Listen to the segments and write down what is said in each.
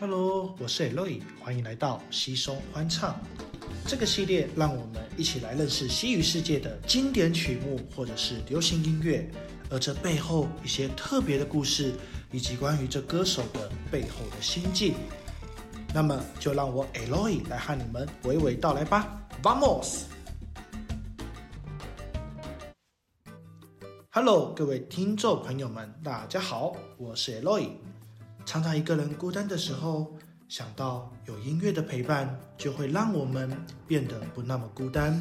Hello，我是 Eloy，欢迎来到西松欢唱。这个系列让我们一起来认识西语世界的经典曲目或者是流行音乐，而这背后一些特别的故事，以及关于这歌手的背后的心境。那么就让我 Eloy 来和你们娓娓道来吧，Vamos！Hello，各位听众朋友们，大家好，我是 Eloy。常常一个人孤单的时候，想到有音乐的陪伴，就会让我们变得不那么孤单。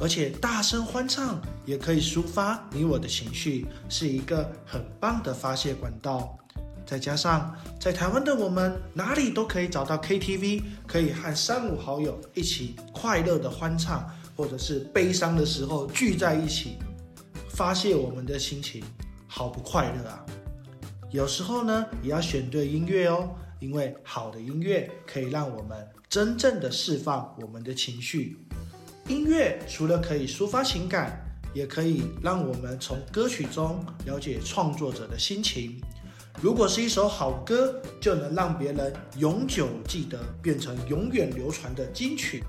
而且大声欢唱也可以抒发你我的情绪，是一个很棒的发泄管道。再加上在台湾的我们，哪里都可以找到 KTV，可以和三五好友一起快乐的欢唱，或者是悲伤的时候聚在一起发泄我们的心情，好不快乐啊！有时候呢，也要选对音乐哦，因为好的音乐可以让我们真正的释放我们的情绪。音乐除了可以抒发情感，也可以让我们从歌曲中了解创作者的心情。如果是一首好歌，就能让别人永久记得，变成永远流传的金曲。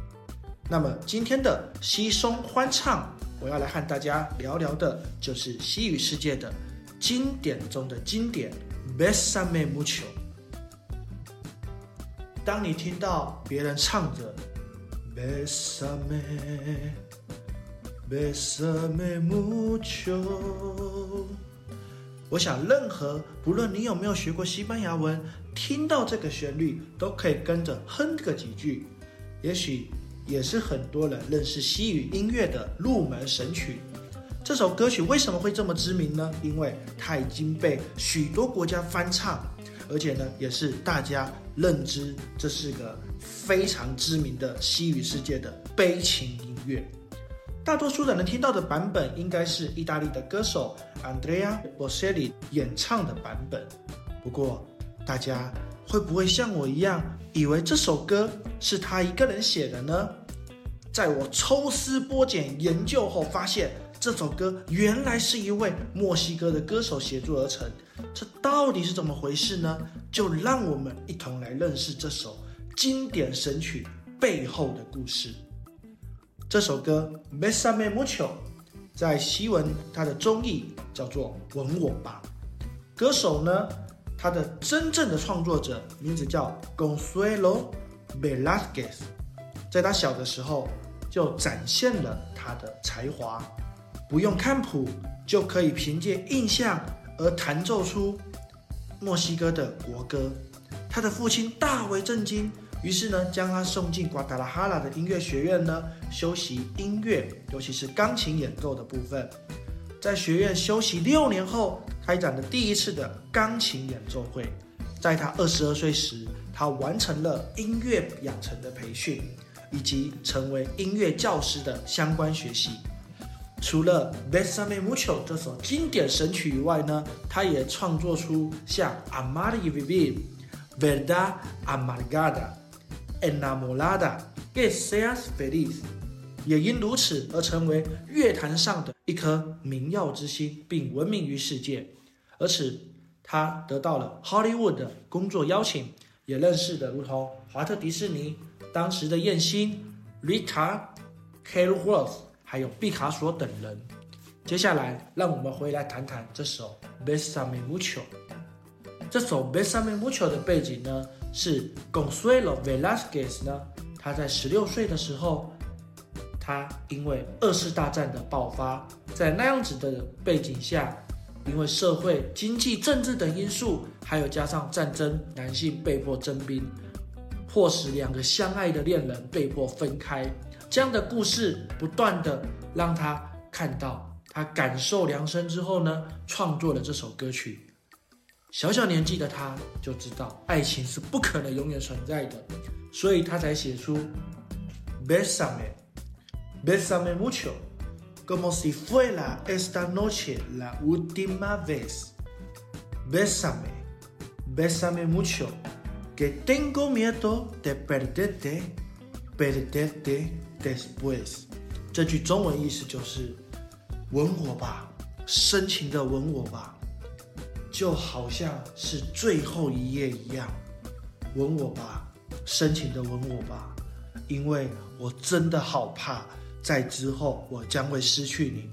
那么今天的西松欢唱，我要来和大家聊聊的，就是西语世界的。经典中的经典，Besame mucho。当你听到别人唱着 Besame，Besame mucho，我想任何不论你有没有学过西班牙文，听到这个旋律都可以跟着哼个几句，也许也是很多人认识西语音乐的入门神曲。这首歌曲为什么会这么知名呢？因为它已经被许多国家翻唱，而且呢，也是大家认知这是个非常知名的西语世界的悲情音乐。大多数人能听到的版本应该是意大利的歌手 Andrea Bocelli 演唱的版本。不过，大家会不会像我一样，以为这首歌是他一个人写的呢？在我抽丝剥茧研究后，发现。这首歌原来是一位墨西哥的歌手协作而成，这到底是怎么回事呢？就让我们一同来认识这首经典神曲背后的故事。这首歌《Besame Mucho》在西文它的中译叫做“吻我吧”。歌手呢，他的真正的创作者名字叫 Gonzalo Velasquez，在他小的时候就展现了他的才华。不用看谱就可以凭借印象而弹奏出墨西哥的国歌。他的父亲大为震惊，于是呢将他送进瓜达拉哈拉的音乐学院呢修习音乐，尤其是钢琴演奏的部分。在学院休息六年后，开展了第一次的钢琴演奏会。在他二十二岁时，他完成了音乐养成的培训，以及成为音乐教师的相关学习。除了《Besame Mucho》这首经典神曲以外呢，他也创作出像《Amar y Vivir》、《Verda Amargada》、《Enamorada》、《Que Seas Feliz》，也因如此而成为乐坛上的一颗明耀之星，并闻名于世界。而此，他得到了 Hollywood 的工作邀请，也认识的如同华特迪士尼当时的艳星 Rita k a r w o r t h 还有毕卡索等人。接下来，让我们回来谈谈这首《Besame Mucho》。这首《Besame Mucho》的背景呢，是 Gonzalo Velasquez 呢，他在十六岁的时候，他因为二次大战的爆发，在那样子的背景下，因为社会、经济、政治等因素，还有加上战争，男性被迫征兵，迫使两个相爱的恋人被迫分开。这样的故事不断的让他看到，他感受良深之后呢，创作了这首歌曲。小小年纪的他就知道爱情是不可能永远存在的，所以他才写出 Besame, besame mucho, como si fuera esta noche la última vez. Besame, besame mucho, que tengo miedo de perderte, perderte. Después，这句中文意思就是“吻我吧，深情的吻我吧，就好像是最后一夜一样。”吻我吧，深情的吻我吧，因为我真的好怕，在之后我将会失去你。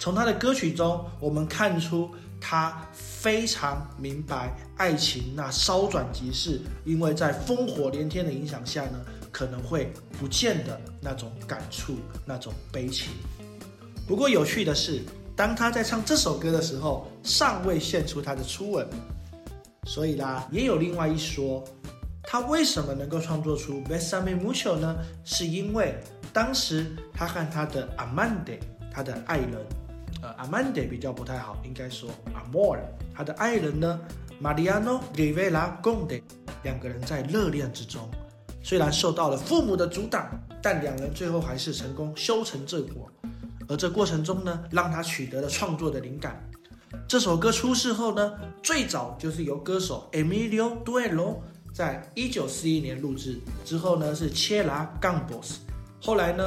从他的歌曲中，我们看出他非常明白爱情那稍转即逝，因为在烽火连天的影响下呢，可能会不见的那种感触，那种悲情。不过有趣的是，当他在唱这首歌的时候，尚未献出他的初吻，所以啦，也有另外一说，他为什么能够创作出《Besame Mucho》呢？是因为当时他和他的 Amanda，他的爱人，呃，Amanda 比较不太好，应该说 Amor，他的爱人呢，Mariano Rivera Gonde，两个人在热恋之中，虽然受到了父母的阻挡，但两人最后还是成功修成正果。而这过程中呢，让他取得了创作的灵感。这首歌出世后呢，最早就是由歌手 Emilio Duelo 在一九四一年录制，之后呢是切拉 Gambos，后来呢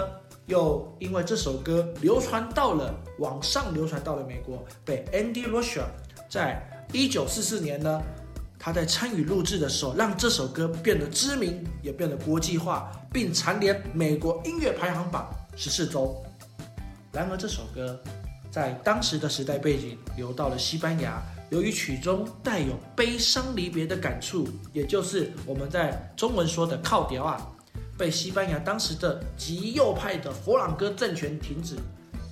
又因为这首歌流传到了网上，流传到了美国，被 Andy r o s h a 在一九四四年呢，他在参与录制的时候，让这首歌变得知名，也变得国际化，并蝉联美国音乐排行榜十四周。然而，这首歌在当时的时代背景流到了西班牙，由于曲中带有悲伤离别的感触，也就是我们在中文说的靠调啊，被西班牙当时的极右派的佛朗哥政权停止，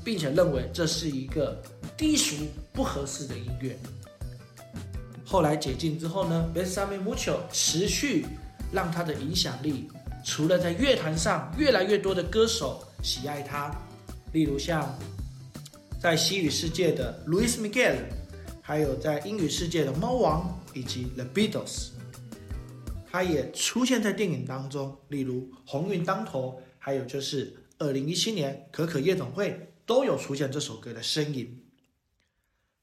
并且认为这是一个低俗不合适的音乐。后来解禁之后呢，Besame Mucho 持续让他的影响力，除了在乐坛上越来越多的歌手喜爱他。例如像在西语世界的 Luis Miguel，还有在英语世界的猫王以及 The Beatles，他也出现在电影当中，例如《鸿运当头》，还有就是二零一七年可可夜总会都有出现这首歌的身影。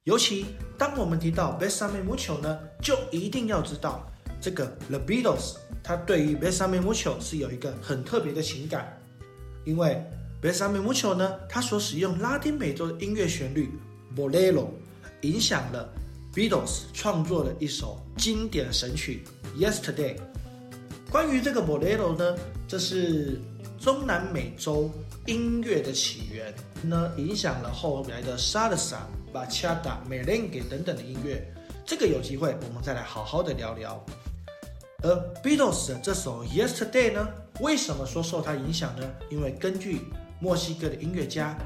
尤其当我们提到 Besame Mucho 呢，就一定要知道这个 The Beatles，他对于 Besame Mucho 是有一个很特别的情感，因为。Besame Mucho 呢？它所使用拉丁美洲的音乐旋律 Bolero，影响了 Beatles 创作了一首经典神曲 Yesterday。关于这个 Bolero 呢，这是中南美洲音乐的起源，呢影响了后来的 Salsa、Bachata、Merengue 等等的音乐。这个有机会我们再来好好的聊聊。而 Beatles 的这首 Yesterday 呢，为什么说受它影响呢？因为根据墨西哥的音乐家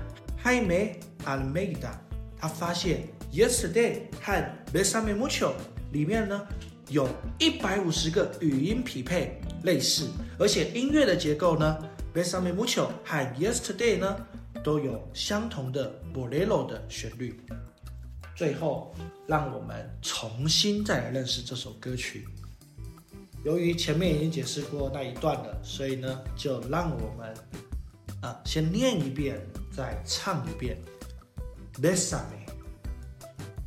Jaime Almeida，他发现 Yesterday 和 Besame Mucho 里面呢有一百五十个语音匹配类似，而且音乐的结构呢，Besame Mucho 和 Yesterday 呢都有相同的 Bolero 的旋律。最后，让我们重新再来认识这首歌曲。由于前面已经解释过那一段了，所以呢，就让我们。啊，先念一遍，再唱一遍。Besame,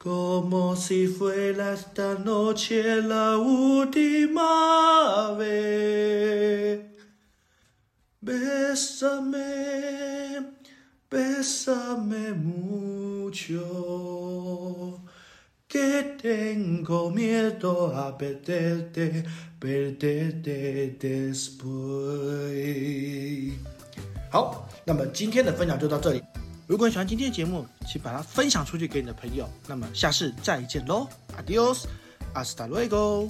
como si fuera esta noche la última vez. Bésame, bésame mucho, que tengo miedo a perderte, perderte después. 好，那么今天的分享就到这里。 如果你喜欢今天的节目，请把它分享出去给你的朋友。那么下次再见喽，Adios，hasta luego。